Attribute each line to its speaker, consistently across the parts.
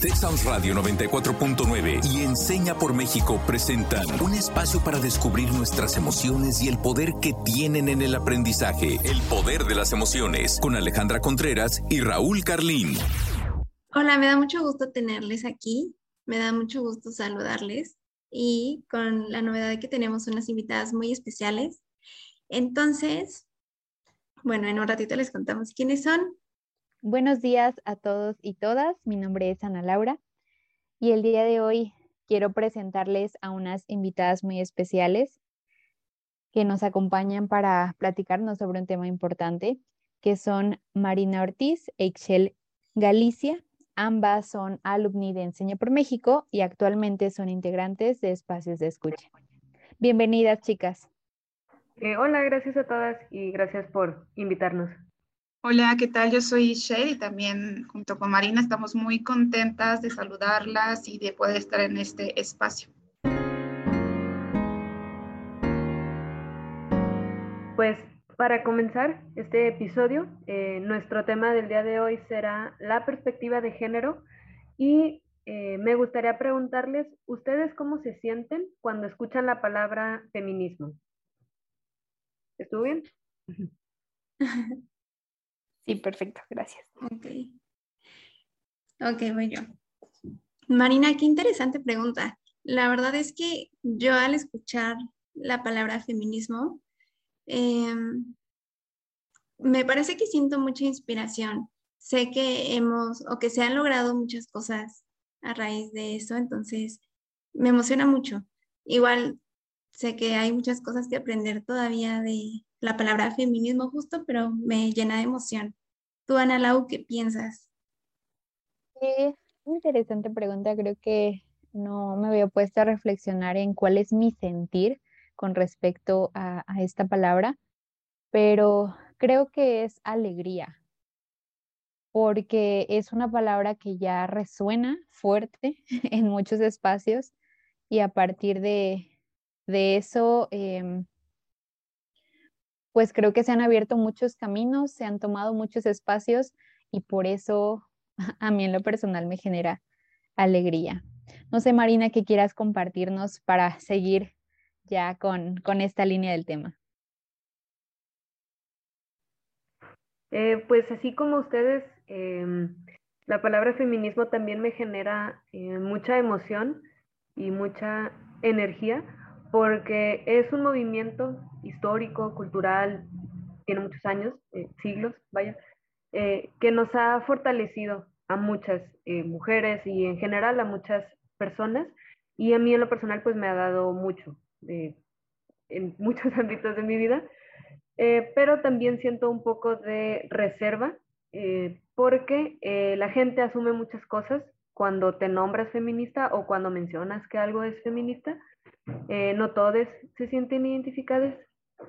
Speaker 1: Texas Radio 94.9 y Enseña por México presentan un espacio para descubrir nuestras emociones y el poder que tienen en el aprendizaje. El poder de las emociones con Alejandra Contreras y Raúl Carlín.
Speaker 2: Hola, me da mucho gusto tenerles aquí. Me da mucho gusto saludarles y con la novedad de que tenemos unas invitadas muy especiales. Entonces, bueno, en un ratito les contamos quiénes son.
Speaker 3: Buenos días a todos y todas. Mi nombre es Ana Laura y el día de hoy quiero presentarles a unas invitadas muy especiales que nos acompañan para platicarnos sobre un tema importante, que son Marina Ortiz e Ixchel Galicia. Ambas son alumni de Enseña por México y actualmente son integrantes de Espacios de Escucha. Bienvenidas, chicas.
Speaker 4: Eh, hola, gracias a todas y gracias por invitarnos.
Speaker 5: Hola, ¿qué tal? Yo soy Sherry y también junto con Marina estamos muy contentas de saludarlas y de poder estar en este espacio.
Speaker 4: Pues para comenzar este episodio, eh, nuestro tema del día de hoy será la perspectiva de género y eh, me gustaría preguntarles, ¿ustedes cómo se sienten cuando escuchan la palabra feminismo? ¿Estuvo bien?
Speaker 3: Sí, perfecto, gracias.
Speaker 2: Ok. Ok, voy yo. Marina, qué interesante pregunta. La verdad es que yo al escuchar la palabra feminismo, em, me parece que siento mucha inspiración. Sé que hemos o que se han logrado muchas cosas a raíz de eso, entonces me emociona mucho. Igual sé que hay muchas cosas que aprender todavía de la palabra feminismo justo, pero me llena de emoción. Tú, Ana Lau, ¿qué piensas?
Speaker 3: Qué interesante pregunta. Creo que no me había puesto a reflexionar en cuál es mi sentir con respecto a esta palabra, pero creo que es alegría, porque es una palabra que ya resuena fuerte en muchos espacios y a partir de, de eso, em, pues creo que se han abierto muchos caminos, se han tomado muchos espacios y por eso a mí en lo personal me genera alegría. No sé, Marina, qué quieras compartirnos para seguir ya con, con esta línea del tema.
Speaker 4: Eh, pues así como ustedes, em, la palabra feminismo también me genera eh, mucha emoción y mucha energía porque es un movimiento histórico, cultural, tiene muchos años, eh, siglos, vaya, eh, que nos ha fortalecido a muchas eh, mujeres y en general a muchas personas. Y a mí en lo personal pues me ha dado mucho en muchos ámbitos de mi vida, pero también siento un poco de reserva porque la gente asume muchas cosas cuando te nombras feminista o cuando mencionas que algo es feminista eh, no todos se sienten identificados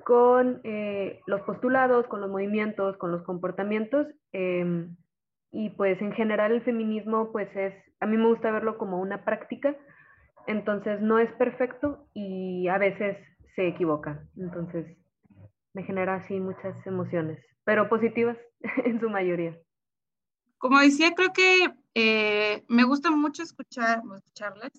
Speaker 4: con eh, los postulados, con los movimientos, con los comportamientos. Em, y pues en general el feminismo pues es, a mí me gusta verlo como una práctica, entonces no es perfecto y a veces se equivoca. Entonces me genera así muchas emociones, pero positivas en su mayoría.
Speaker 5: Como decía, creo que eh, me gusta mucho escuchar, escucharlas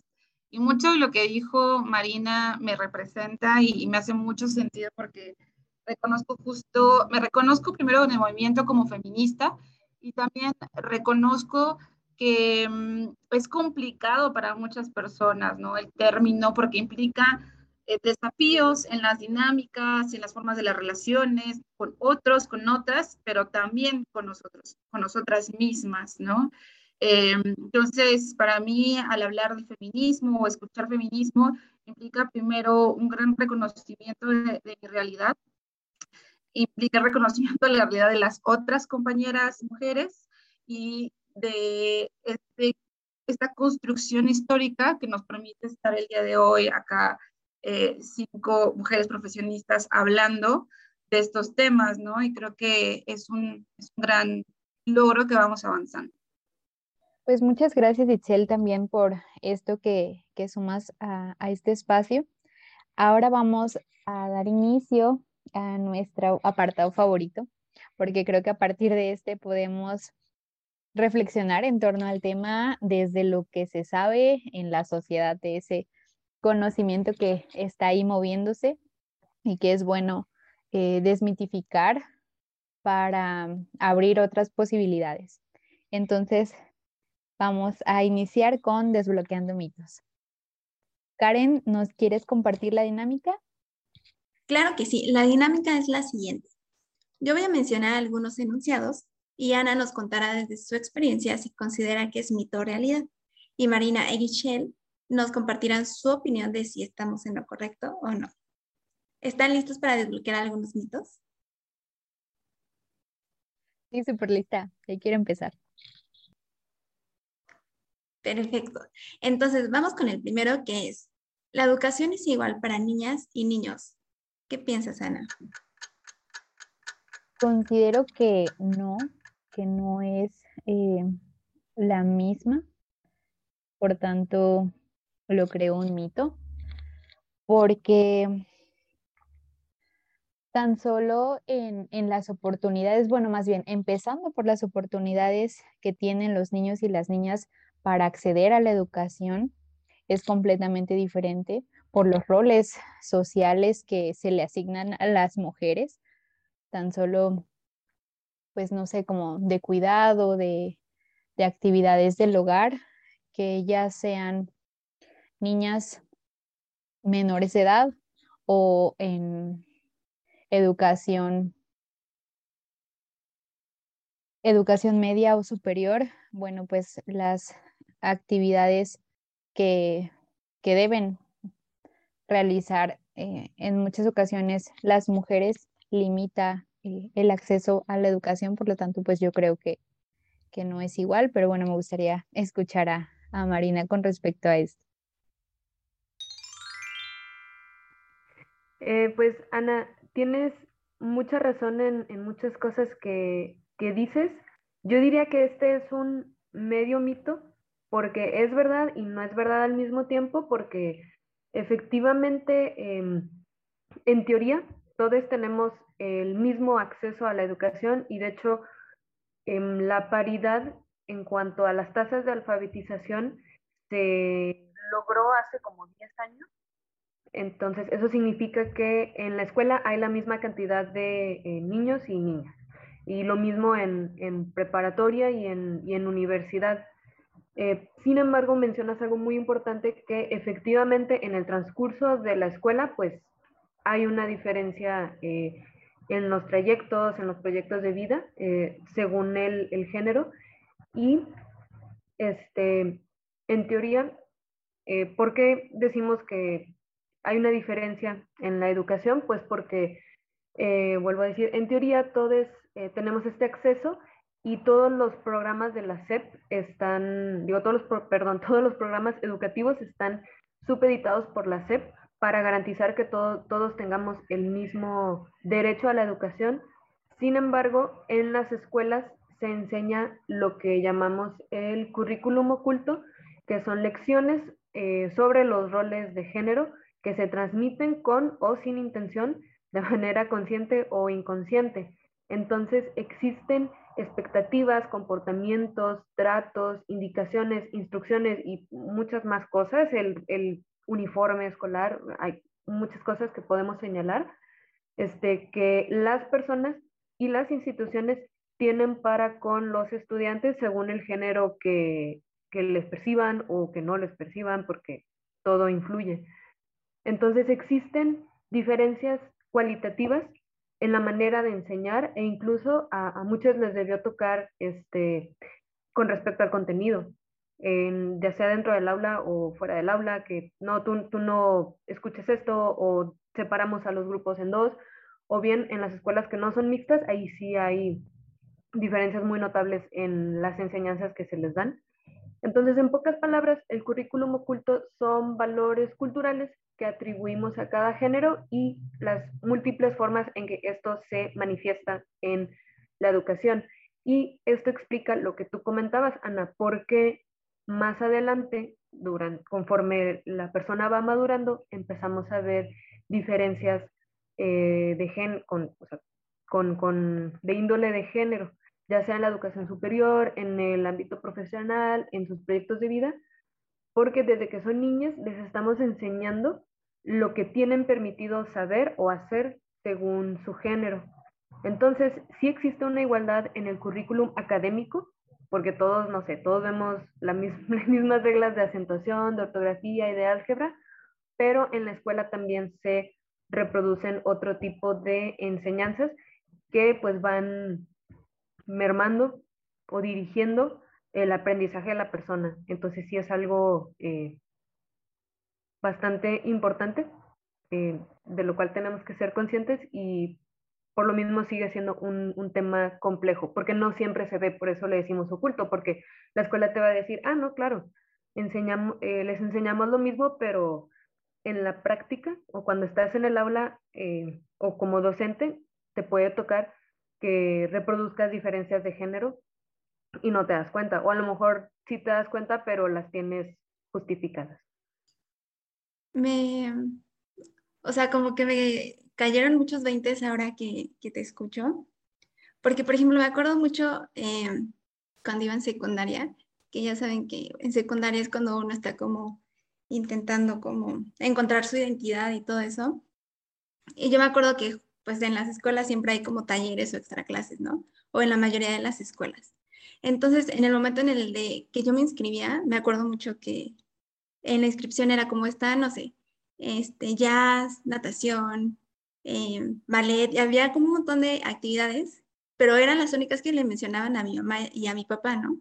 Speaker 5: y mucho de lo que dijo Marina me representa y, me hace mucho sentido porque reconozco justo, me reconozco primero en el movimiento como feminista y también reconozco que mm, es complicado para muchas personas, ¿no? El término porque implica eh, desafíos en las dinámicas, en las formas de las relaciones con otros, con otras, pero también con nosotros, con nosotras mismas, ¿no? Eh, entonces, para mí, al hablar de feminismo o escuchar feminismo, implica primero un gran reconocimiento de, mi realidad, implica reconocimiento de la realidad de las otras compañeras mujeres y de, este, esta construcción histórica que nos permite estar el día de hoy acá, eh, cinco mujeres profesionistas hablando de estos temas, ¿no? Y creo que es un, es un gran logro que vamos avanzando.
Speaker 3: Pues muchas gracias, Itzel, también por esto que, que sumas a, a, este espacio. Ahora vamos a dar inicio a nuestro apartado favorito, porque creo que a partir de este podemos reflexionar en torno al tema desde lo que se sabe en la sociedad, de ese conocimiento que está ahí moviéndose y que es bueno eh, desmitificar para abrir otras posibilidades. Entonces, vamos a iniciar con desbloqueando mitos. Karen, ¿nos quieres compartir la dinámica?
Speaker 2: Claro que sí, la dinámica es la siguiente. Yo voy a mencionar algunos enunciados y Ana nos contará desde su experiencia si considera que es mito o realidad. Y Marina e Michelle nos compartirán su opinión de si estamos en lo correcto o no. ¿Están listos para desbloquear algunos mitos?
Speaker 3: Sí, súper lista. Ya quiero empezar.
Speaker 2: Perfecto. Entonces, vamos con el primero que es, ¿la educación es igual para niñas y niños? ¿Qué piensas, Ana?
Speaker 3: Considero que no, que no es eh, la misma. Por tanto, lo creo un mito. Porque tan solo en, en, las oportunidades, bueno, más bien empezando por las oportunidades que tienen los niños y las niñas para acceder a la educación, es completamente diferente por los roles sociales que se le asignan a las mujeres tan solo, pues no sé, como de cuidado, de, actividades del hogar, que ellas sean niñas menores de edad o en educación educación media o superior, bueno, pues las actividades que, que deben realizar eh, en muchas ocasiones las mujeres limita eh, el acceso a la educación, por lo tanto, pues yo creo que, que no es igual, pero bueno, me gustaría escuchar a, a Marina con respecto a esto.
Speaker 4: Eh, pues Ana, tienes mucha razón en, en muchas cosas que, que, dices. Yo diría que este es un medio mito, porque es verdad y no es verdad al mismo tiempo, porque efectivamente, em, en teoría, todos tenemos el mismo acceso a la educación y de hecho en la paridad en cuanto a las tasas de alfabetización se logró hace como 10 años. Entonces, eso significa que en la escuela hay la misma cantidad de eh, niños y niñas. Y lo mismo en, en preparatoria y en, y en universidad. Eh, sin embargo, mencionas algo muy importante que efectivamente en el transcurso de la escuela, pues hay una diferencia eh, en los trayectos, en los proyectos de vida, eh, según el, el, género. Y este, en teoría, ¿por qué decimos que hay una diferencia en la educación? Pues porque, vuelvo a decir, en teoría todos tenemos este acceso y todos los programas de la SEP están, digo, todos los, perdón, todos los programas educativos están supeditados por la SEP para garantizar que todos tengamos el mismo derecho a la educación. Sin embargo, en las escuelas se enseña lo que llamamos el currículum oculto, que son lecciones eh, sobre los roles de género que se transmiten con o sin intención, de manera consciente o inconsciente. Entonces existen expectativas, comportamientos, tratos, indicaciones, instrucciones y muchas más cosas. El, uniforme escolar, hay muchas cosas que podemos señalar, este, que las personas y las instituciones tienen para con los estudiantes según el género que, que les perciban o que no les perciban, porque todo influye. Entonces existen diferencias cualitativas en la manera de enseñar e incluso a, muchos les debió tocar este, con respecto al contenido ya sea dentro del aula o fuera del aula, que no, tú, tú no escuches esto o separamos a los grupos en dos, o bien en las escuelas que no son mixtas, ahí sí hay diferencias muy notables en las enseñanzas que se les dan. Entonces, en pocas palabras, el currículum oculto son valores culturales que atribuimos a cada género y las múltiples formas en que esto se manifiesta en la educación. Y esto explica lo que tú comentabas, Ana, porque más adelante, durante, conforme la persona va madurando, empezamos a ver diferencias eh, de gen, de índole de género. Ya sea en la educación superior, en el ámbito profesional, en sus proyectos de vida, porque desde que son niñas les estamos enseñando lo que tienen permitido saber o hacer según su género. Entonces, sí existe una igualdad en el currículum académico, porque todos, no sé, todos vemos las mismas reglas de acentuación, de ortografía y de álgebra, pero en la escuela también se reproducen otro tipo de enseñanzas que pues van mermando o dirigiendo el aprendizaje de la persona. Entonces sí es algo eh, bastante importante, eh, de lo cual tenemos que ser conscientes y por lo mismo sigue siendo un, tema complejo, porque no siempre se ve, por eso le decimos oculto, porque la escuela te va a decir, ah, no, claro, eh, les enseñamos lo mismo, pero en la práctica o cuando estás en el aula o como docente, te puede tocar que reproduzcas diferencias de género y no te das cuenta. O a lo mejor sí te das cuenta, pero las tienes justificadas.
Speaker 2: Me, o sea, como que me cayeron muchos veintes ahora que, que, te escucho. Porque, por ejemplo, me acuerdo mucho eh, cuando iba en secundaria, que ya saben que en secundaria es cuando uno está como intentando como encontrar su identidad y todo eso. Y yo me acuerdo que pues en las escuelas siempre hay como talleres o extra clases, ¿no? O en la mayoría de las escuelas. Entonces, en el momento en el de que yo me inscribía, me acuerdo mucho que en la inscripción era como está, no sé, este, jazz, natación, eh, ballet, y había como un montón de actividades, pero eran las únicas que le mencionaban a mi mamá y a mi papá, ¿no?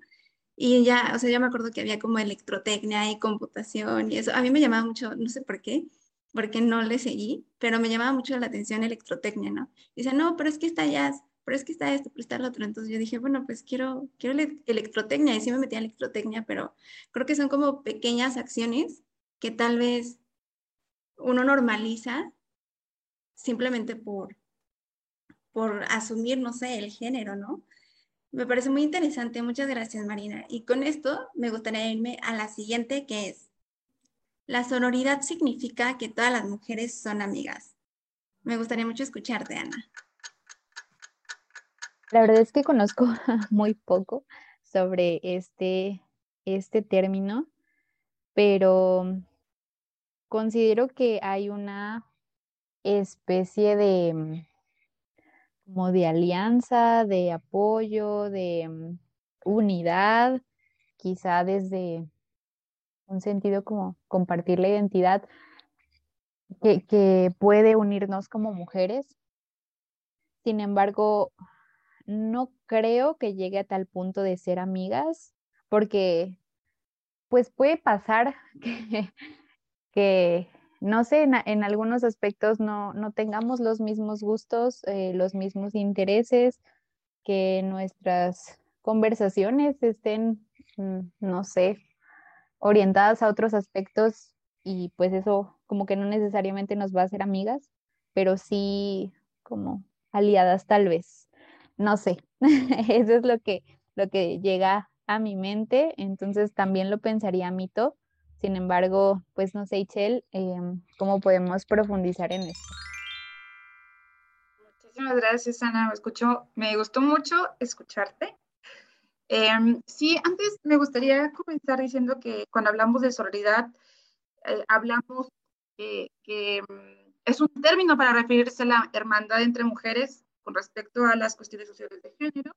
Speaker 2: Y ya, o sea, yo me acuerdo que había como electrotecnia y computación y eso. A mí me llamaba mucho, no sé por qué, porque no le seguí, pero me llamaba mucho la atención electrotecnia, ¿no? Dice, no, pero es que está jazz, pero es que está esto, pero está lo otro. Entonces yo dije, bueno, pues quiero, quiero electrotecnia, y sí me metí a electrotecnia, pero creo que son como pequeñas acciones que tal vez uno normaliza simplemente por, por asumir, no sé, el género, ¿no? Me parece muy interesante. Muchas gracias, Marina. Y con esto me gustaría irme a la siguiente, que es, la sororidad significa que todas las mujeres son amigas. Me gustaría mucho escucharte, Ana.
Speaker 3: La verdad es que conozco muy poco sobre este, este término, pero considero que hay una especie de como de alianza, de apoyo, de mm, unidad, quizá desde un sentido como compartir la identidad que, que puede unirnos como mujeres. Sin embargo, no creo que llegue a tal punto de ser amigas, porque pues puede pasar que, que no sé, en, algunos aspectos no, no, tengamos los mismos gustos, eh, los mismos intereses, que nuestras conversaciones estén, mm, no sé, orientadas a otros aspectos y pues eso como que no necesariamente nos va a hacer amigas, pero sí como aliadas tal vez. No sé, eso es lo que, lo que llega a mi mente, entonces también lo pensaría mito. Sin embargo, pues no sé, Ichel, em, ¿cómo podemos profundizar en esto?
Speaker 5: Muchísimas gracias, Ana. Me, gustó mucho escucharte. Em, sí, antes me gustaría comenzar diciendo que cuando hablamos de sororidad, eh, hablamos que mm, es un término para referirse a la hermandad entre mujeres con respecto a las cuestiones sociales de género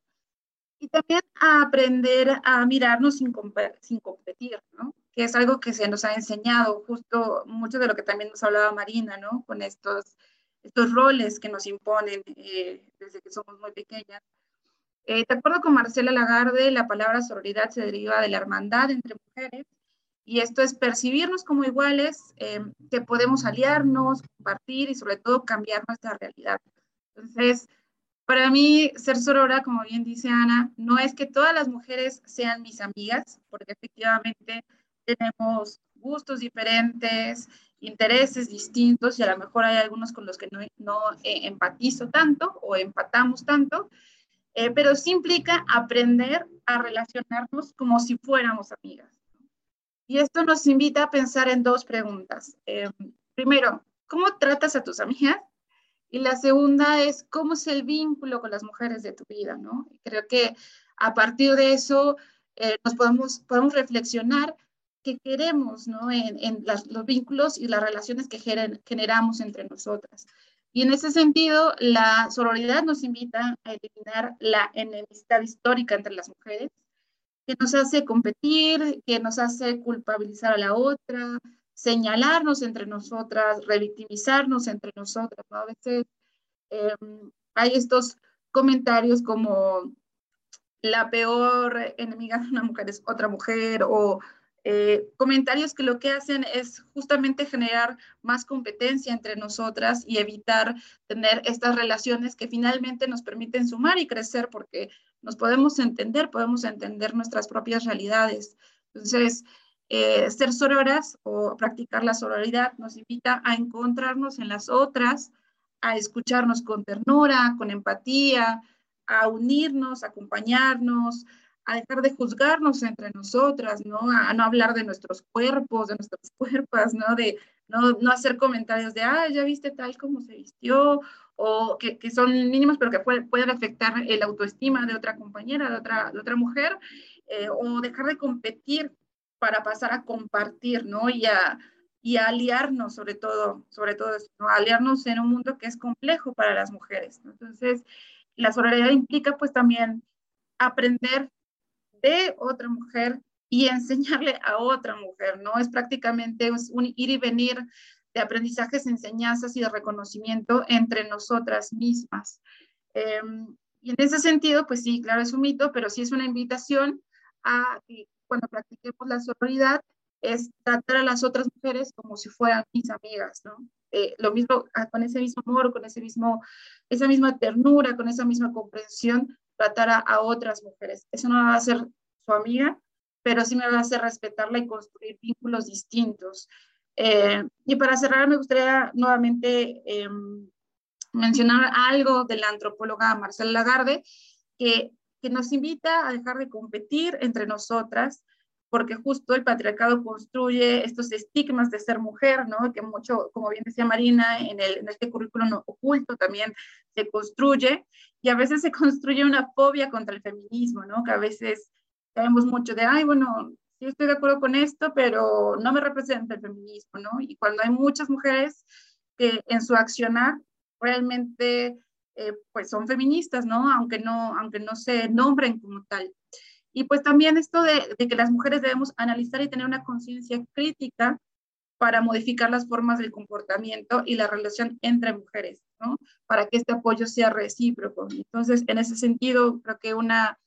Speaker 5: y también a aprender a mirarnos sin, sin competir, ¿no? que es algo que se nos ha enseñado, justo mucho de lo que también nos hablaba Marina, ¿no? con estos, estos roles que nos imponen eh, desde que somos muy pequeñas. Eh, de acuerdo con Marcela Lagarde, la palabra sororidad se deriva de la hermandad entre mujeres y esto es percibirnos como iguales, eh, que podemos aliarnos, compartir y sobre todo cambiar nuestra realidad. Entonces, para mí, ser sorora, como bien dice Ana, no es que todas las mujeres sean mis amigas, porque efectivamente tenemos gustos diferentes, intereses distintos y a lo mejor hay algunos con los que no, no eh, empatizo tanto o empatamos tanto, eh, pero sí implica aprender a relacionarnos como si fuéramos amigas. Y esto nos invita a pensar en dos preguntas. Eh, primero, ¿cómo tratas a tus amigas? Y la segunda es cómo es el vínculo con las mujeres de tu vida, ¿no? Creo que a partir de eso eh, nos podemos, podemos reflexionar qué queremos, ¿no? En, en los vínculos y las relaciones que generamos entre nosotras. Y en ese sentido, la sororidad nos invita a eliminar la enemistad histórica entre las mujeres, que nos hace competir, que nos hace culpabilizar a la otra, señalarnos entre nosotras, revictimizarnos entre nosotras. A veces em, hay estos comentarios como la peor enemiga de una mujer es otra mujer o eh, comentarios que lo que hacen es justamente generar más competencia entre nosotras y evitar tener estas relaciones que finalmente nos permiten sumar y crecer porque nos podemos entender, podemos entender nuestras propias realidades. Entonces, eh, ser sororas o practicar la sororidad nos invita a encontrarnos en las otras, a escucharnos con ternura, con empatía, a unirnos, a acompañarnos, a dejar de juzgarnos entre nosotras, ¿no? A, no hablar de nuestros cuerpos, de nuestras cuerpos, ¿no? De no, no hacer comentarios de, ah, ya viste tal como se vistió, o que, que son mínimos, pero que pueden afectar el autoestima de otra compañera, de otra, de otra mujer, eh, o dejar de competir para pasar a compartir, ¿no? Y a, y aliarnos, sobre todo, sobre todo ¿no? aliarnos en un mundo que es complejo para las mujeres. ¿no? Entonces, la solidaridad implica pues también aprender de otra mujer y enseñarle a otra mujer, ¿no? Es prácticamente un ir y venir de aprendizajes, enseñanzas y de reconocimiento entre nosotras mismas. Em, y en ese sentido, pues sí, claro, es un mito, pero sí es una invitación a que cuando practiquemos la sororidad, es tratar a las otras mujeres como si fueran mis amigas, ¿no? Eh, lo mismo, ah, con ese mismo amor, con ese mismo, esa misma ternura, con esa misma comprensión, tratar a, otras mujeres. Eso no va a ser su amiga, pero sí me va a hacer respetarla y construir vínculos distintos. Eh, y para cerrar, me gustaría nuevamente em, mencionar algo de la antropóloga Marcela Lagarde, que nos invita a dejar de competir entre nosotras, porque justo el patriarcado construye estos estigmas de ser mujer, ¿no? Que mucho, como bien decía Marina, en, el, en este currículum oculto también se construye, y a veces se construye una fobia contra el feminismo, ¿no? Que a veces sabemos mucho de, ay, bueno, sí estoy de acuerdo con esto, pero no me representa el feminismo, ¿no? Y cuando hay muchas mujeres que en su accionar realmente eh, pues son feministas, ¿no? Aunque no, aunque no se nombren como tal. Y pues también esto de, que las mujeres debemos analizar y tener una conciencia crítica para modificar las formas del comportamiento y la relación entre mujeres, ¿no? Para que este apoyo sea recíproco. Entonces, en ese sentido, creo que una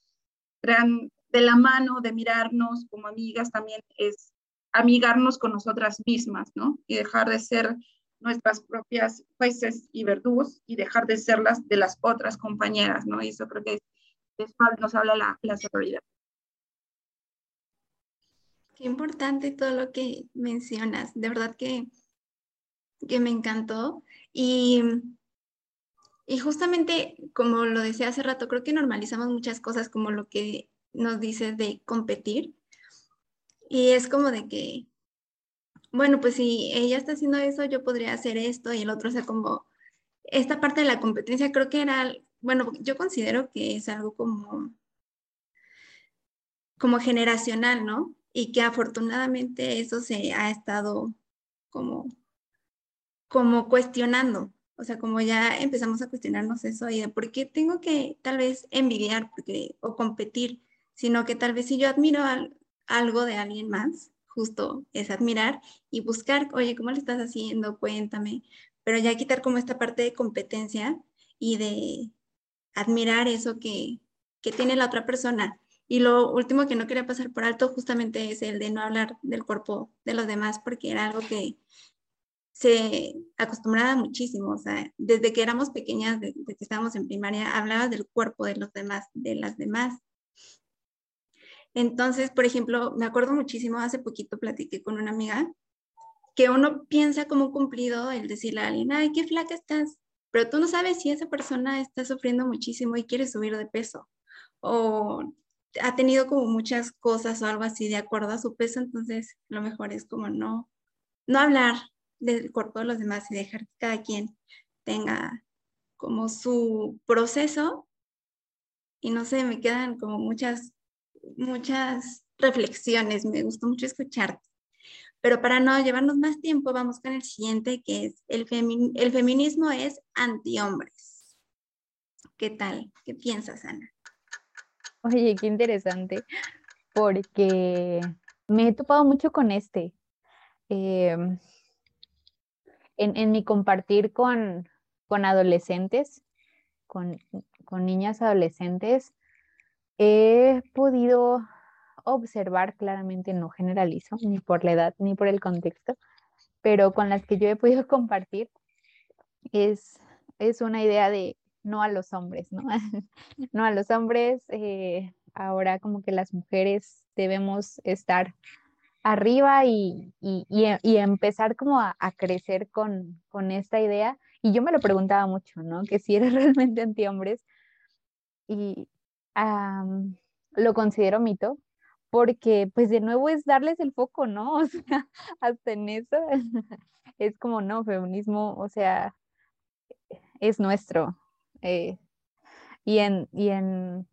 Speaker 5: gran, de la mano de mirarnos como amigas también es amigarnos con nosotras mismas, ¿no? Y dejar de ser nuestras propias jueces y verdugos y dejar de ser las de las otras compañeras, ¿no? Y eso creo que es, eso nos habla la, la sororidad.
Speaker 2: Qué importante todo lo que mencionas. De verdad que, que me encantó. Y, y justamente, como lo decía hace rato, creo que normalizamos muchas cosas como lo que nos dices de competir. Y es como de que, bueno, pues si ella está haciendo eso, yo podría hacer esto y el otro, o sea, como esta parte de la competencia creo que era, bueno, yo considero que es algo como, como generacional, ¿no? Y que afortunadamente eso se ha estado como, como cuestionando. O sea, como ya empezamos a cuestionarnos eso y de por qué tengo que tal vez envidiar porque, o competir, sino que tal vez si yo admiro algo de alguien más, justo es admirar y buscar, oye, ¿cómo lo estás haciendo? Cuéntame. Pero ya quitar como esta parte de competencia y de admirar eso que, que tiene la otra persona y lo último que no quería pasar por alto justamente es el de no hablar del cuerpo de los demás, porque era algo que se acostumbraba muchísimo. O sea, desde que éramos pequeñas, desde que estábamos en primaria, hablaba del cuerpo de los demás, de las demás. Entonces, por ejemplo, me acuerdo muchísimo, hace poquito platiqué con una amiga que uno piensa como cumplido el decirle a alguien, ay, qué flaca estás, pero tú no sabes si esa persona está sufriendo muchísimo y quiere subir de peso o ha tenido como muchas cosas o algo así de acuerdo a su peso, entonces lo mejor es como no, no hablar del cuerpo de los demás y dejar que cada quien tenga como su proceso y no sé, me quedan como muchas, muchas reflexiones, me gustó mucho escucharte. Pero para no llevarnos más tiempo, vamos con el siguiente, que es el, el feminismo es antihombres. ¿Qué tal? ¿Qué piensas, Ana?
Speaker 3: Oye, qué interesante, porque me he topado mucho con este. Em, en, mi compartir con, con adolescentes, con, con niñas adolescentes, he podido observar claramente, no generalizo, ni por la edad, ni por el contexto, pero con las que yo he podido compartir, es, es una idea de no a los hombres, ¿no? no a los hombres, eh, ahora como que las mujeres debemos estar arriba y, empezar como a, crecer con, esta idea. Y yo me lo preguntaba mucho, ¿no? Que si era realmente anti-hombres. Y lo considero mito, porque pues de nuevo es darles el foco, ¿no? O sea, hasta en eso es como, no, feminismo, o sea, es nuestro. Eh, y en, y en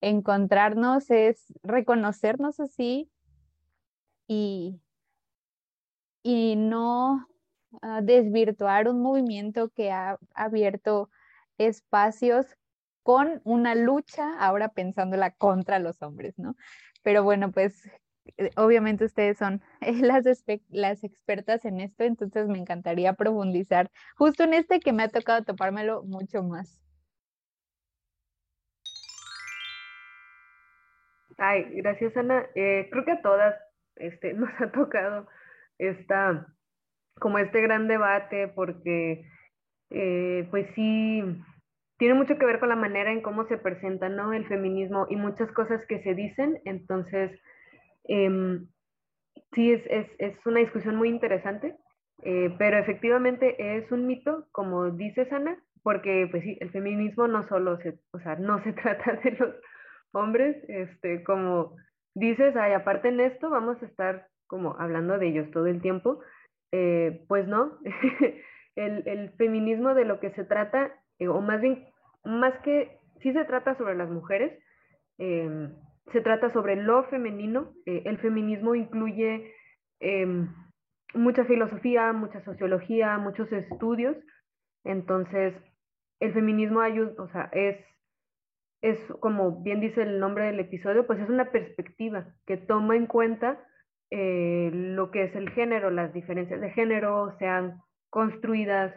Speaker 3: encontrarnos es reconocernos así y, y no ah, desvirtuar un movimiento que ha abierto espacios con una lucha, ahora pensándola contra los hombres, ¿no? Pero bueno, pues obviamente ustedes son las, las expertas en esto, entonces me encantaría profundizar justo en este que me ha tocado topármelo mucho más.
Speaker 4: Ay, gracias Ana. Eh, creo que a todas este, nos ha tocado esta, como este gran debate porque eh, pues sí, tiene mucho que ver con la manera en cómo se presenta ¿no? el feminismo y muchas cosas que se dicen. Entonces, em, sí, es, es, es, una discusión muy interesante, eh, pero efectivamente es un mito, como dice Ana, porque pues sí, el feminismo no solo se, o sea, no se trata de los hombres, este, como dices, ay, aparte en esto vamos a estar como hablando de ellos todo el tiempo, eh, pues no, el, el, feminismo de lo que se trata, eh, o más bien, más que, sí se trata sobre las mujeres, em, se trata sobre lo femenino, eh, el feminismo incluye em, mucha filosofía, mucha sociología, muchos estudios, entonces el feminismo ayuda, o sea, es es, como bien dice el nombre del episodio, pues es una perspectiva que toma en cuenta eh, lo que es el género, las diferencias de género, sean construidas,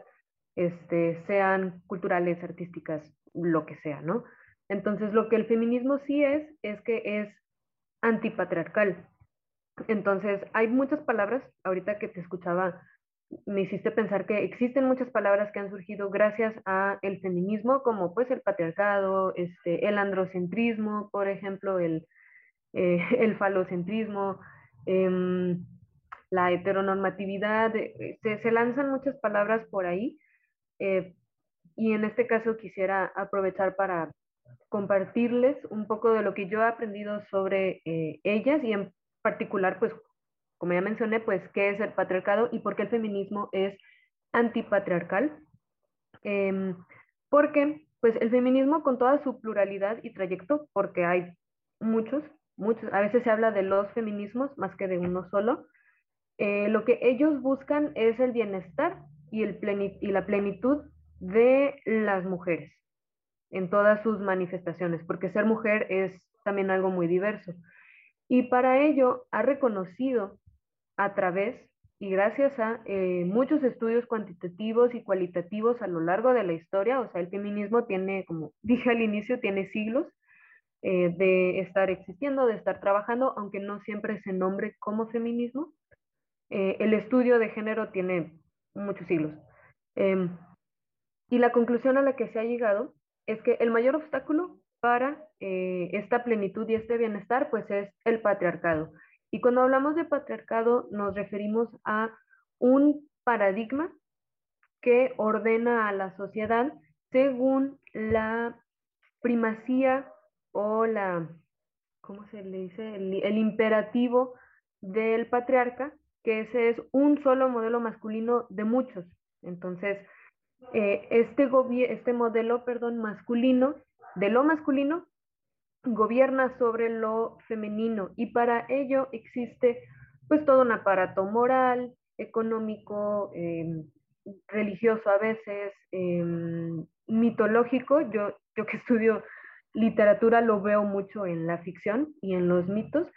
Speaker 4: este, sean culturales, artísticas, lo que sea, ¿no? Entonces, lo que el feminismo sí es, es que es antipatriarcal. Entonces, hay muchas palabras, ahorita que te escuchaba me hiciste pensar que existen muchas palabras que han surgido gracias a el feminismo, como pues el patriarcado, este, el androcentrismo, por ejemplo, el, eh, el falocentrismo, em, la heteronormatividad, eh, se, lanzan muchas palabras por ahí. Eh, y en este caso quisiera aprovechar para compartirles un poco de lo que yo he aprendido sobre ellas y en particular pues como ya mencioné, pues, qué es el patriarcado y por qué el feminismo es antipatriarcal. Eh, porque, pues, el feminismo con toda su pluralidad y trayecto, porque hay muchos, muchos, a veces se habla de los feminismos más que de uno solo, eh, lo que ellos buscan es el bienestar y, el y la plenitud de las mujeres en todas sus manifestaciones, porque ser mujer es también algo muy diverso. Y para ello ha reconocido a través y gracias a eh, muchos estudios cuantitativos y cualitativos a lo largo de la historia, o sea, el feminismo tiene, como dije al inicio, tiene siglos eh, de estar existiendo, de estar trabajando, aunque no siempre se nombre como feminismo. Eh, el estudio de género tiene muchos siglos. Em, y la conclusión a la que se ha llegado es que el mayor obstáculo para esta plenitud y este bienestar, pues es el patriarcado. Y cuando hablamos de patriarcado nos referimos a un paradigma que ordena a la sociedad según la primacía o la, ¿cómo se le dice? El, imperativo del patriarca, que ese es un solo modelo masculino de muchos. Entonces, eh, este, este modelo perdón, masculino, de lo masculino, gobierna sobre lo femenino y para ello existe pues todo un aparato moral, económico, em, religioso a veces, em, mitológico. Yo, yo que estudio literatura lo veo mucho en la ficción y en los mitos,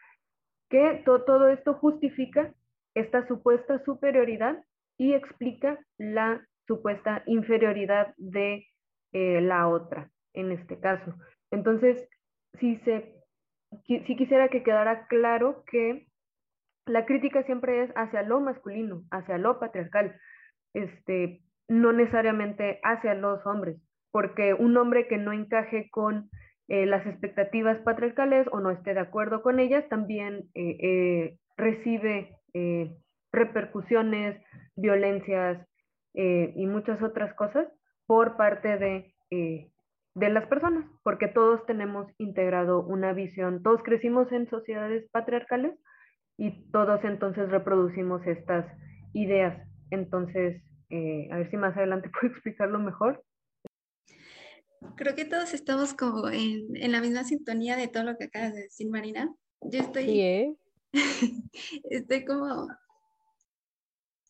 Speaker 4: que todo esto justifica esta supuesta superioridad y explica la supuesta inferioridad de eh, la otra, en este caso. Entonces, si, se, si quisiera que quedara claro que la crítica siempre es hacia lo masculino, hacia lo patriarcal, este, no necesariamente hacia los hombres, porque un hombre que no encaje con eh, las expectativas patriarcales o no esté de acuerdo con ellas, también eh, recibe repercusiones, violencias y muchas otras cosas por parte de, de las personas, porque todos tenemos integrado una visión, todos crecimos en sociedades patriarcales y todos entonces reproducimos estas ideas. Entonces, a ver si más adelante puedo explicarlo mejor.
Speaker 2: Creo que todos estamos como en, en, la misma sintonía de todo lo que acabas de decir, Marina. Yo estoy,
Speaker 3: sí, ¿eh?
Speaker 2: estoy como,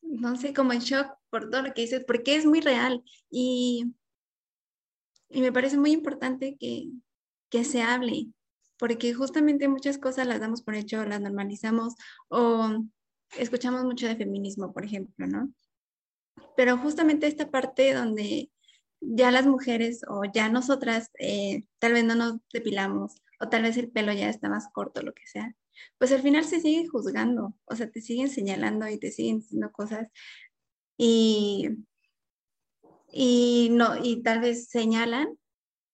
Speaker 2: no sé, como en shock por todo lo que dices, porque es muy real y, y me parece muy importante que, que se hable, porque justamente muchas cosas las damos por hecho, las normalizamos o escuchamos mucho de feminismo, por ejemplo, ¿no? Pero justamente esta parte donde ya las mujeres o ya nosotras eh, tal vez no nos depilamos o tal vez el pelo ya está más corto, lo que sea, pues al final se sigue juzgando, o sea, te siguen señalando y te siguen diciendo cosas y, y, no, y tal vez señalan,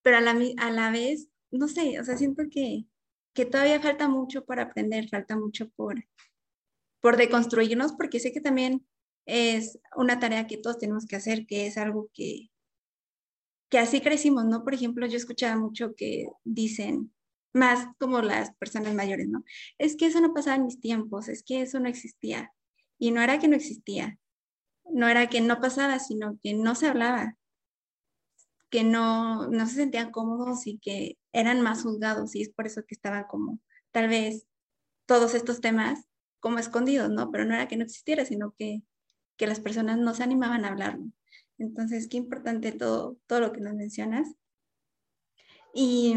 Speaker 2: pero a la, a la vez, no sé, o sea, siento que, que todavía falta mucho por aprender, falta mucho por, por deconstruirnos, porque sé que también es una tarea que todos tenemos que hacer, que es algo que, que así crecimos, ¿no? Por ejemplo, yo escuchaba mucho que dicen, más como las personas mayores, ¿no? Es que eso no pasaba en mis tiempos, es que eso no existía. Y no era que no existía, no era que no pasaba, sino que no se hablaba, que no, no se sentían cómodos y que eran más juzgados y es por eso que estaban como tal vez todos estos temas como escondidos, ¿no? Pero no era que no existiera, sino que, que las personas no se animaban a hablarlo. Entonces, qué importante todo, todo lo que nos mencionas. Y,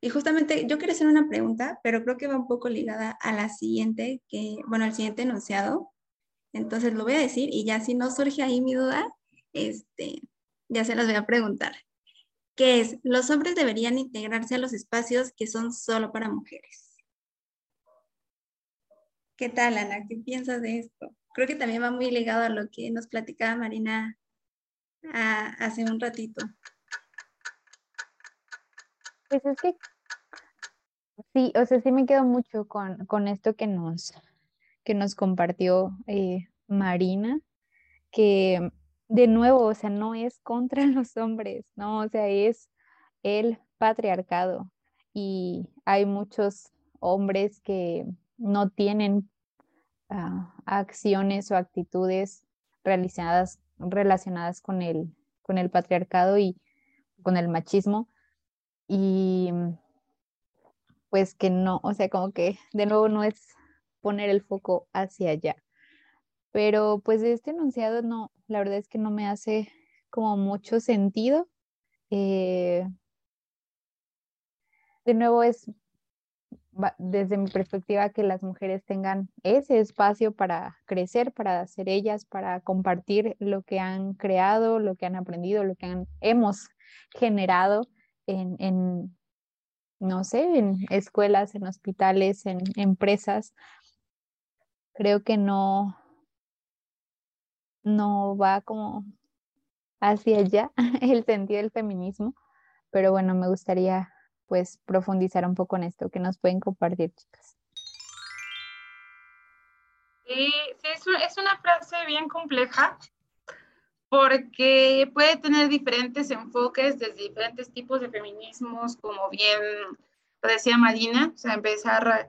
Speaker 2: y justamente yo quiero hacer una pregunta, pero creo que va un poco ligada a la siguiente, que, bueno, al siguiente enunciado. Entonces lo voy a decir y ya si no surge ahí mi duda, este, ya se las voy a preguntar. ¿Qué es? Los hombres deberían integrarse a los espacios que son solo para mujeres. ¿Qué tal, Ana? ¿Qué piensas de esto? creo que también va muy ligado a lo que nos platicaba Marina hace un ratito.
Speaker 3: Pues es que sí, o sea, sí me quedo mucho con, esto que nos, que nos compartió eh, Marina, que de nuevo, o sea, no es contra los hombres, ¿no? O sea, es el patriarcado y hay muchos hombres que no tienen acciones o actitudes realizadas, relacionadas con el, con el patriarcado y con el machismo. Y pues que no, o sea, como que de nuevo no es poner el foco hacia allá. Pero pues este enunciado no, la verdad es que no me hace como mucho sentido. Eh, de nuevo es desde mi perspectiva, que las mujeres tengan ese espacio para crecer, para ser ellas, para compartir lo que han creado, lo que han aprendido, lo que han, hemos generado en, en, no sé, en escuelas, en hospitales, en empresas. Creo que no, no va como hacia allá el sentido del feminismo, pero bueno, me gustaría pues profundizar un poco en esto que nos pueden compartir, chicas.
Speaker 5: Sí, es, una frase bien compleja porque puede tener diferentes enfoques desde diferentes tipos de feminismos, como bien decía Marina, o sea, empezar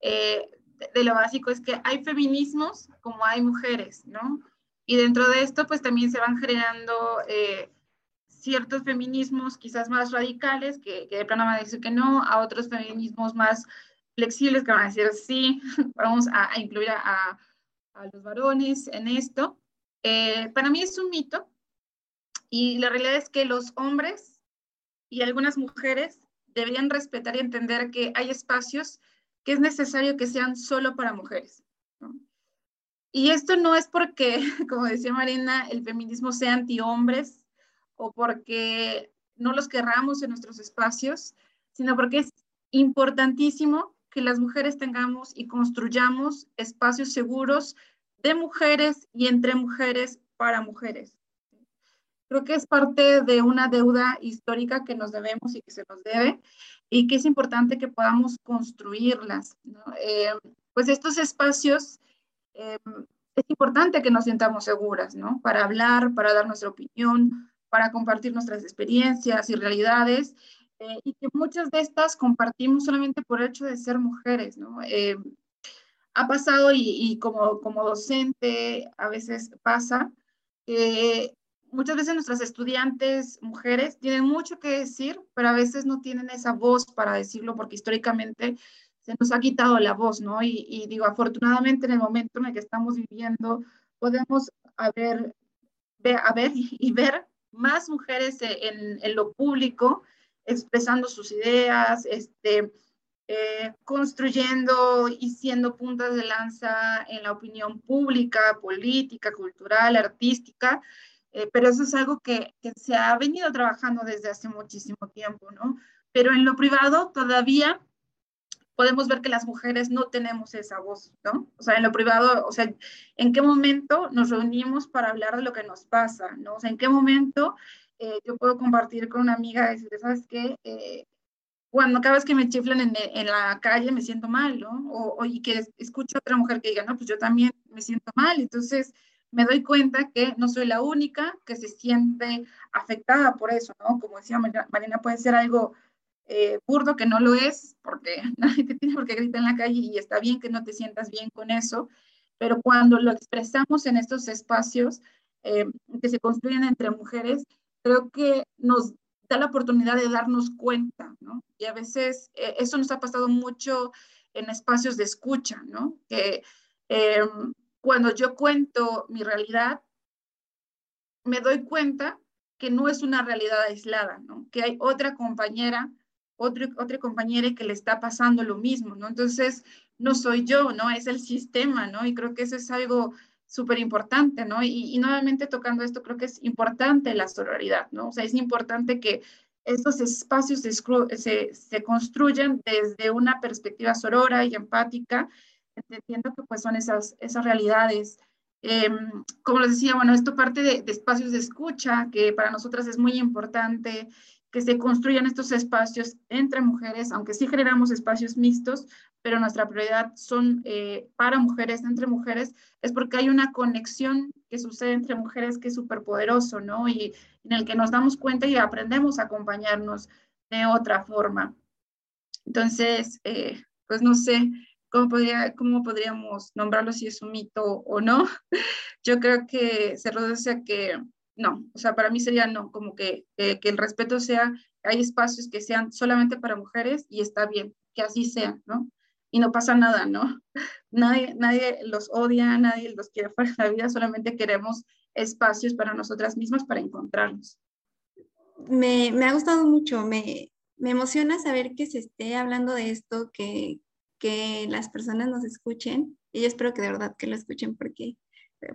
Speaker 5: eh, de, lo básico es que hay feminismos como hay mujeres, ¿no? Y dentro de esto, pues también se van generando eh, ciertos feminismos quizás más radicales, que, que de plano van a decir que no, a otros feminismos más flexibles que van a decir sí, vamos a, incluir a, a, los varones en esto. Eh, para mí es un mito y la realidad es que los hombres y algunas mujeres deberían respetar y entender que hay espacios que es necesario que sean solo para mujeres. Y esto no es porque, como decía Marina, el feminismo sea anti-hombres o porque no los querramos en nuestros espacios, sino porque es importantísimo que las mujeres tengamos y construyamos espacios seguros de mujeres y entre mujeres para mujeres. Creo que es parte de una deuda histórica que nos debemos y que se nos debe y que es importante que podamos construirlas. Eh, pues estos espacios eh, es importante que nos sintamos seguras, ¿no? Para hablar, para dar nuestra opinión, para compartir nuestras experiencias y realidades, eh, y que muchas de estas compartimos solamente por el hecho de ser mujeres, ¿no? ha pasado y, y, como, como docente a veces pasa que muchas veces nuestras estudiantes mujeres tienen mucho que decir, pero a veces no tienen esa voz para decirlo porque históricamente se nos ha quitado la voz, ¿no? Y, digo, afortunadamente en el momento en el que estamos viviendo, podemos ver, a ver y ver más mujeres en, en, lo público expresando sus ideas, este, eh, construyendo y siendo puntas de lanza en la opinión pública, política, cultural, artística, eh, pero eso es algo que, que, se ha venido trabajando desde hace muchísimo tiempo, ¿no? Pero en lo privado todavía podemos ver que las mujeres no tenemos esa voz, ¿no? O sea, en lo privado, o sea, ¿en qué momento nos reunimos para hablar de lo que nos pasa, ¿no? O sea, ¿en qué momento eh, yo puedo compartir con una amiga y decir, ¿sabes qué? Eh, cuando cada vez que me chiflan en, en, la calle me siento mal, ¿no? O, o, y que escucho a otra mujer que diga, no, pues yo también me siento mal. Entonces, me doy cuenta que no soy la única que se siente afectada por eso, ¿no? Como decía Marina, puede ser algo eh, burdo que no lo es, porque nadie te tiene por qué gritar en la calle y está bien que no te sientas bien con eso, pero cuando lo expresamos en estos espacios eh, que se construyen entre mujeres, creo que nos da la oportunidad de darnos cuenta, ¿no? Y a veces eh, eso nos ha pasado mucho en espacios de escucha, ¿no? Que cuando yo cuento mi realidad, me doy cuenta que no es una realidad aislada, ¿no? Que hay otra compañera otro, otra compañera que le está pasando lo mismo, ¿no? Entonces, no soy yo, ¿no? Es el sistema, ¿no? Y creo que eso es algo súper importante, ¿no? Y, y, nuevamente tocando esto, creo que es importante la sororidad, ¿no? O sea, es importante que estos espacios se, se, se construyan desde una perspectiva sorora y empática, entendiendo que pues son esas, esas realidades. Eh, como les decía, bueno, esto parte de, de, espacios de escucha, que para nosotras es muy importante, que se construyan estos espacios entre mujeres, aunque sí generamos espacios mixtos, pero nuestra prioridad son eh, para mujeres, entre mujeres, es porque hay una conexión que sucede entre mujeres que es súper poderoso, ¿no? Y en el que nos damos cuenta y aprendemos a acompañarnos de otra forma. Entonces, eh, pues no sé cómo, podría, cómo podríamos nombrarlo si es un mito o no. Yo creo que se reduce a que no, o sea, para mí sería no, como que, que el respeto sea, hay espacios que sean solamente para mujeres y está bien, que así sea, ¿no? Y no pasa nada, ¿no? Nadie, nadie los odia, nadie los quiere fuera de la vida, solamente queremos espacios para nosotras mismas para encontrarnos.
Speaker 2: Me, me ha gustado mucho, me, me emociona saber que se esté hablando de esto, que, que las personas nos escuchen y yo espero que de verdad que lo escuchen porque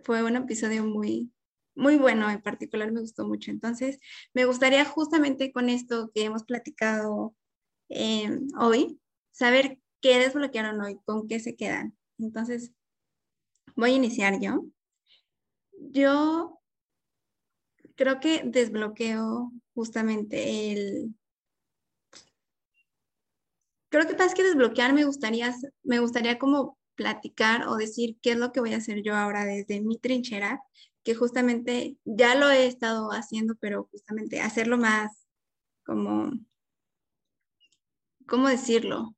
Speaker 2: fue un episodio muy, muy bueno, en particular me gustó mucho. Entonces, me gustaría justamente con esto que hemos platicado eh, hoy, saber qué desbloquearon hoy, con qué se quedan. Entonces, voy a iniciar yo. Yo creo que desbloqueo justamente el... Creo que más que desbloquear me gustaría, me gustaría como platicar o decir qué es lo que voy a hacer yo ahora desde mi trinchera que justamente ya lo he estado haciendo, pero justamente hacerlo más como, ¿cómo decirlo?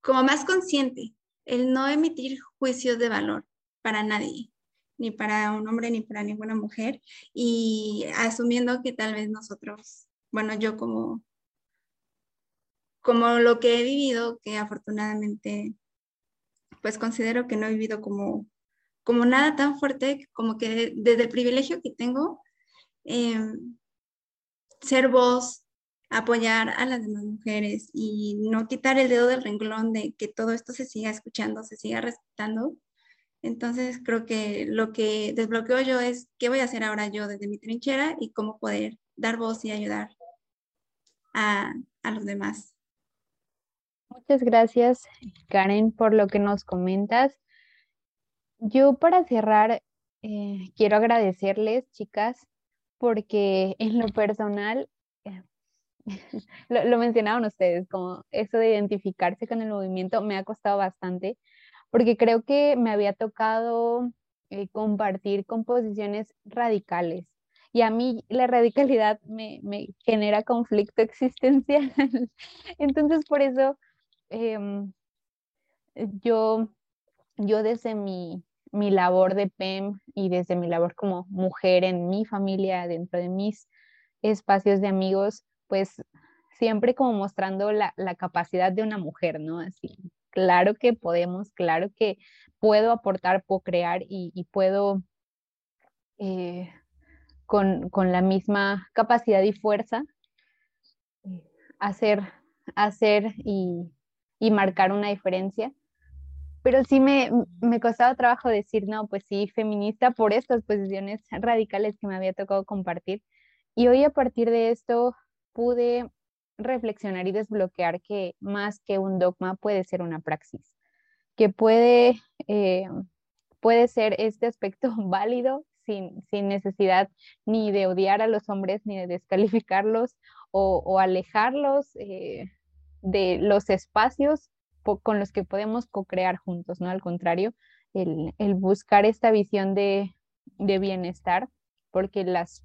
Speaker 2: Como más consciente, el no emitir juicios de valor para nadie. ni para un hombre ni para ninguna mujer y asumiendo que tal vez nosotros, bueno, yo como como lo que he vivido, que afortunadamente pues considero que no he vivido como como nada tan fuerte, como que desde el privilegio que tengo, em, ser voz, apoyar a las demás mujeres y no quitar el dedo del renglón de que todo esto se siga escuchando, se siga respetando. Entonces creo que lo que desbloqueo yo es qué voy a hacer ahora yo desde mi trinchera y cómo poder dar voz y ayudar a, a los demás.
Speaker 3: Muchas gracias, Karen, por lo que nos comentas. Yo para cerrar, eh, quiero agradecerles, chicas, porque en lo personal lo, mencionaban ustedes, como eso de identificarse con el movimiento me ha costado bastante, porque creo que me había tocado eh, compartir composiciones radicales. Y a mí la radicalidad me, genera conflicto existencial. Entonces, por eso em, yo, yo desde mi, mi labor de PEM y desde mi labor como mujer en mi familia, dentro de mis espacios de amigos, pues siempre como mostrando la, capacidad de una mujer, ¿no? Así, claro que podemos, claro que puedo aportar, puedo crear y, puedo eh, con, la misma capacidad y fuerza eh, hacer, hacer y, y, marcar una diferencia. Pero sí me, me costaba trabajo decir, no, pues sí, feminista por estas posiciones radicales que me había tocado compartir. Y hoy a partir de esto pude reflexionar y desbloquear que más que un dogma puede ser una praxis, que puede, eh, puede ser este aspecto válido sin, necesidad ni de odiar a los hombres ni de descalificarlos o, alejarlos eh, de los espacios con los que podemos co-crear juntos, ¿no? Al contrario, el, buscar esta visión de, de bienestar, porque las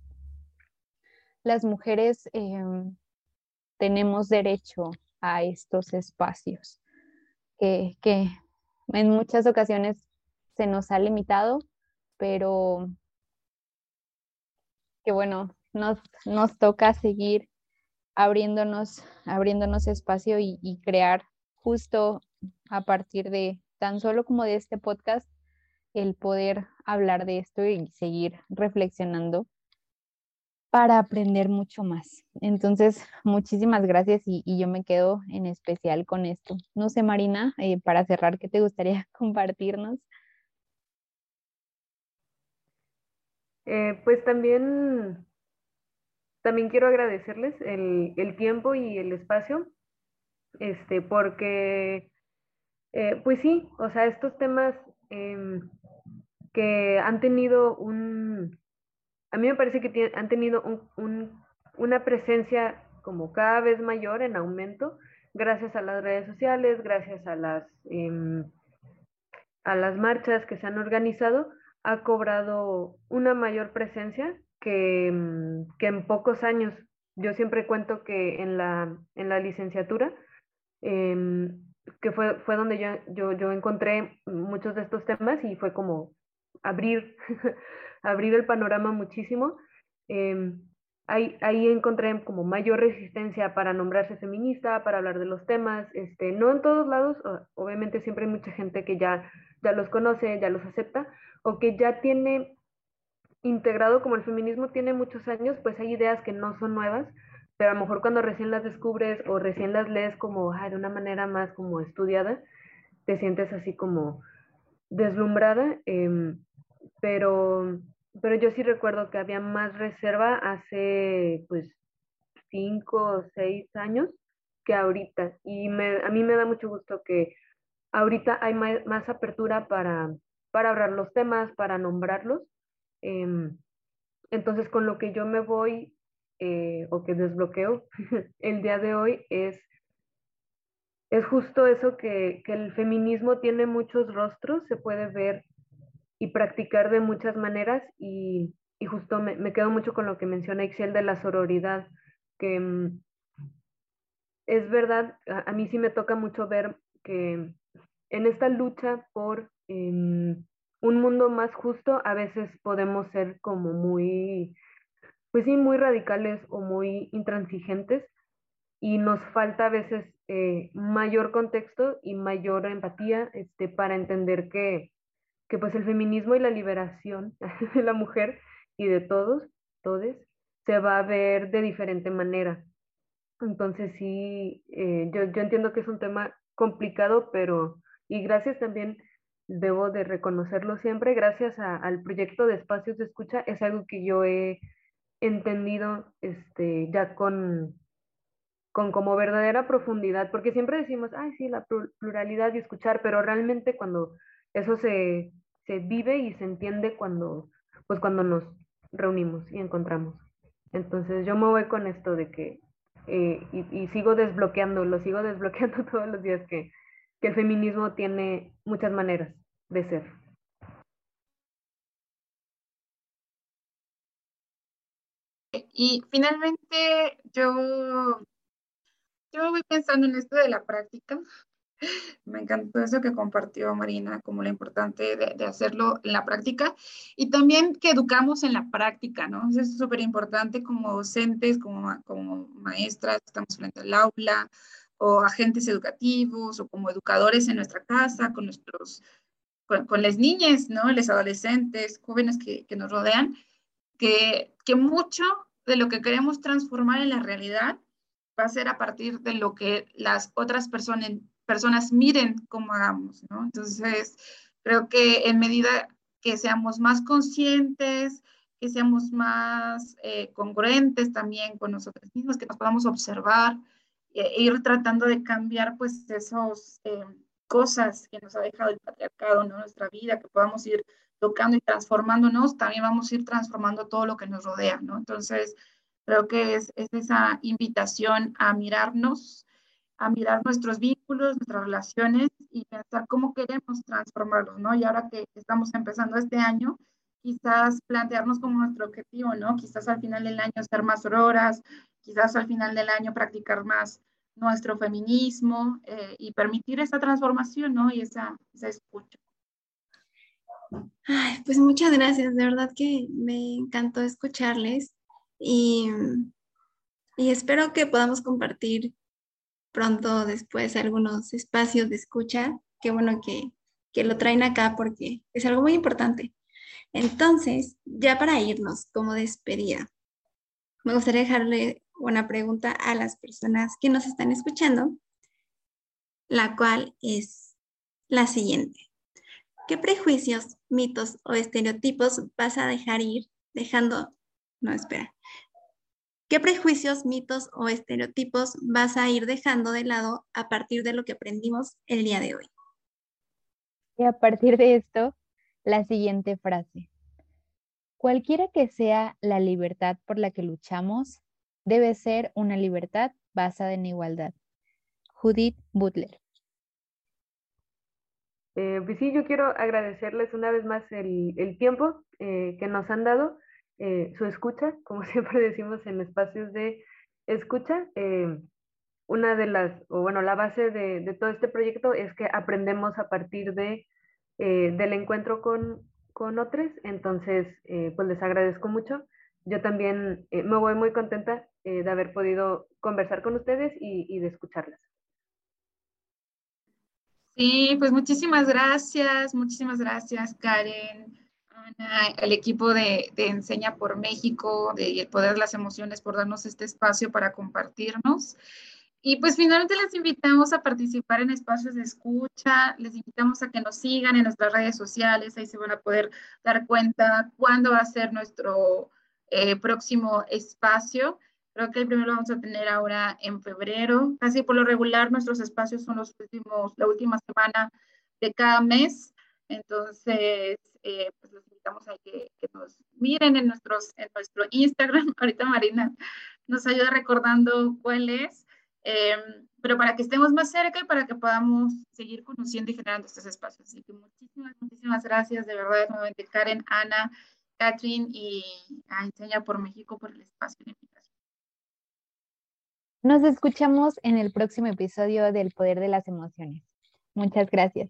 Speaker 3: las mujeres em, tenemos derecho a estos espacios que, en muchas ocasiones se nos ha limitado, pero que bueno, nos, nos toca seguir abriéndonos, espacio y, y, crear justo a partir de tan solo como de este podcast el poder hablar de esto y seguir reflexionando para aprender mucho más. Entonces, muchísimas gracias y, yo me quedo en especial con esto. No sé, Marina, eh, para cerrar, ¿qué te gustaría compartirnos?
Speaker 4: Eh, pues también, también quiero agradecerles el, tiempo y el espacio, este, porque, eh, pues sí, o sea, estos temas em, que han tenido un, a mí me parece que han tenido una presencia como cada vez mayor en aumento gracias a las redes sociales, gracias a las, em, a las marchas que se han organizado, ha cobrado una mayor presencia que, em, en pocos años. Yo siempre cuento que en la, en la licenciatura, em, que fue, fue donde yo, yo, yo encontré muchos de estos temas y fue como abrir abrir el panorama muchísimo. Em, ahí, ahí, encontré como mayor resistencia para nombrarse feminista, para hablar de los temas, este, no en todos lados, obviamente siempre hay mucha gente que ya, ya los conoce, ya los acepta, o que ya tiene integrado como el feminismo tiene muchos años, pues hay ideas que no son nuevas, pero a lo mejor cuando recién las descubres o recién las lees como de una manera más como estudiada, te sientes así como deslumbrada, em, pero pero yo sí recuerdo que había más reserva hace pues cinco o seis años que ahorita. Y a mí me da mucho gusto que ahorita hay más, apertura para, para los temas, para nombrarlos. Em, entonces, con lo que yo me voy eh, o que desbloqueo el día de hoy es, es justo eso que, que el feminismo tiene muchos rostros, se puede ver y practicar de muchas maneras y, y justo me, me, quedo mucho con lo que menciona Excel de la sororidad, que mm, es verdad, a, mí sí me toca mucho ver que en esta lucha por em, un mundo más justo, a veces podemos ser como muy, pues sí, muy radicales o muy intransigentes y nos falta a veces eh, mayor contexto y mayor empatía este, para entender que, que pues el feminismo y la liberación de la mujer y de todos, todes, se va a ver de diferente manera. Entonces sí, eh, yo, yo entiendo que es un tema complicado, pero y gracias también, debo de reconocerlo siempre, gracias al proyecto de espacios de escucha, es algo que yo he entendido este, ya con, con como verdadera profundidad, porque siempre decimos, ay, sí, la pluralidad y escuchar, pero realmente cuando eso se, se vive y se entiende cuando, pues cuando nos reunimos y encontramos. Entonces yo me voy con esto de que, eh, y, sigo desbloqueando, lo sigo desbloqueando todos los días, que, que el feminismo tiene muchas maneras de ser.
Speaker 5: Y finalmente yo, yo voy pensando en esto de la práctica, me encantó eso que compartió Marina, como lo importante de, hacerlo en la práctica y también que educamos en la práctica, ¿no? Es súper importante como docentes, como, como maestras, estamos frente al aula, o agentes educativos, o como educadores en nuestra casa, con nuestros, con, las niñas, ¿no? Los adolescentes, jóvenes que, que nos rodean, que, que mucho de lo que queremos transformar en la realidad va a ser a partir de lo que las otras personas, personas miren cómo hagamos, ¿no? Entonces, creo que en medida que seamos más conscientes, que seamos más eh, congruentes también con nosotros mismos, que nos podamos observar e ir tratando de cambiar pues esas eh, cosas que nos ha dejado el patriarcado en nuestra vida, que podamos ir tocando y transformándonos, también vamos a ir transformando todo lo que nos rodea, ¿no? Entonces, creo que es, es esa invitación a mirarnos, a mirar nuestros vínculos, nuestras relaciones y pensar cómo queremos transformarlos, ¿no? Y ahora que estamos empezando este año, quizás plantearnos como nuestro objetivo, ¿no? Quizás al final del año ser más auroras, quizás al final del año practicar más nuestro feminismo eh, y permitir esa transformación, ¿no? Y esa, esa escucha.
Speaker 2: Pues muchas gracias, de verdad que me encantó escucharles y, y espero que podamos compartir pronto después algunos espacios de escucha. Qué bueno que, que lo traen acá porque es algo muy importante. Entonces, ya para irnos como despedida, me gustaría dejarle una pregunta a las personas que nos están escuchando, la cual es la siguiente. ¿Qué prejuicios, mitos o estereotipos vas a dejar ir dejando, no espera, ¿Qué prejuicios, mitos o estereotipos vas a ir dejando de lado a partir de lo que aprendimos el día de hoy?
Speaker 3: Y a partir de esto, la siguiente frase. Cualquiera que sea la libertad por la que luchamos, debe ser una libertad basada en igualdad. Judith Butler.
Speaker 4: Eh, pues sí, yo quiero agradecerles una vez más el, tiempo eh, que nos han dado eh, su escucha, como siempre decimos en espacios de escucha. Una de las, o bueno, la base de, todo este proyecto es que aprendemos a partir de, del encuentro con, con otros, entonces pues les agradezco mucho. Yo también me voy muy contenta de haber podido conversar con ustedes y, de escucharlas.
Speaker 5: Sí, pues muchísimas gracias, muchísimas gracias, Karen al equipo de, Enseña por México, de El Poder de las Emociones, por darnos este espacio para compartirnos. Y pues finalmente les invitamos a participar en espacios de escucha, les invitamos a que nos sigan en nuestras redes sociales, ahí se van a poder dar cuenta cuándo va a ser nuestro eh, próximo espacio. Creo que el primero lo vamos a tener ahora en febrero. Casi por lo regular nuestros espacios son los últimos, la última semana de cada mes. Entonces, eh, pues los invitamos a que, nos miren en, nuestros, en nuestro Instagram. Ahorita Marina nos ayuda recordando cuál es, em, pero para que estemos más cerca y para que podamos seguir conociendo y generando estos espacios. Así que muchísimas, muchísimas gracias, de verdad, nuevamente Karen, Ana, Catherine y a Enseña por México por el espacio de invitación.
Speaker 3: Nos escuchamos en el próximo episodio del Poder de las Emociones. Muchas gracias.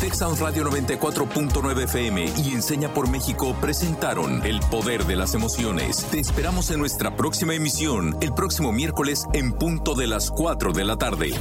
Speaker 1: Texas Radio 94.9 FM y Enseña por México presentaron El Poder de las Emociones. Te esperamos en nuestra próxima emisión, el próximo miércoles en punto de las 4 de la tarde.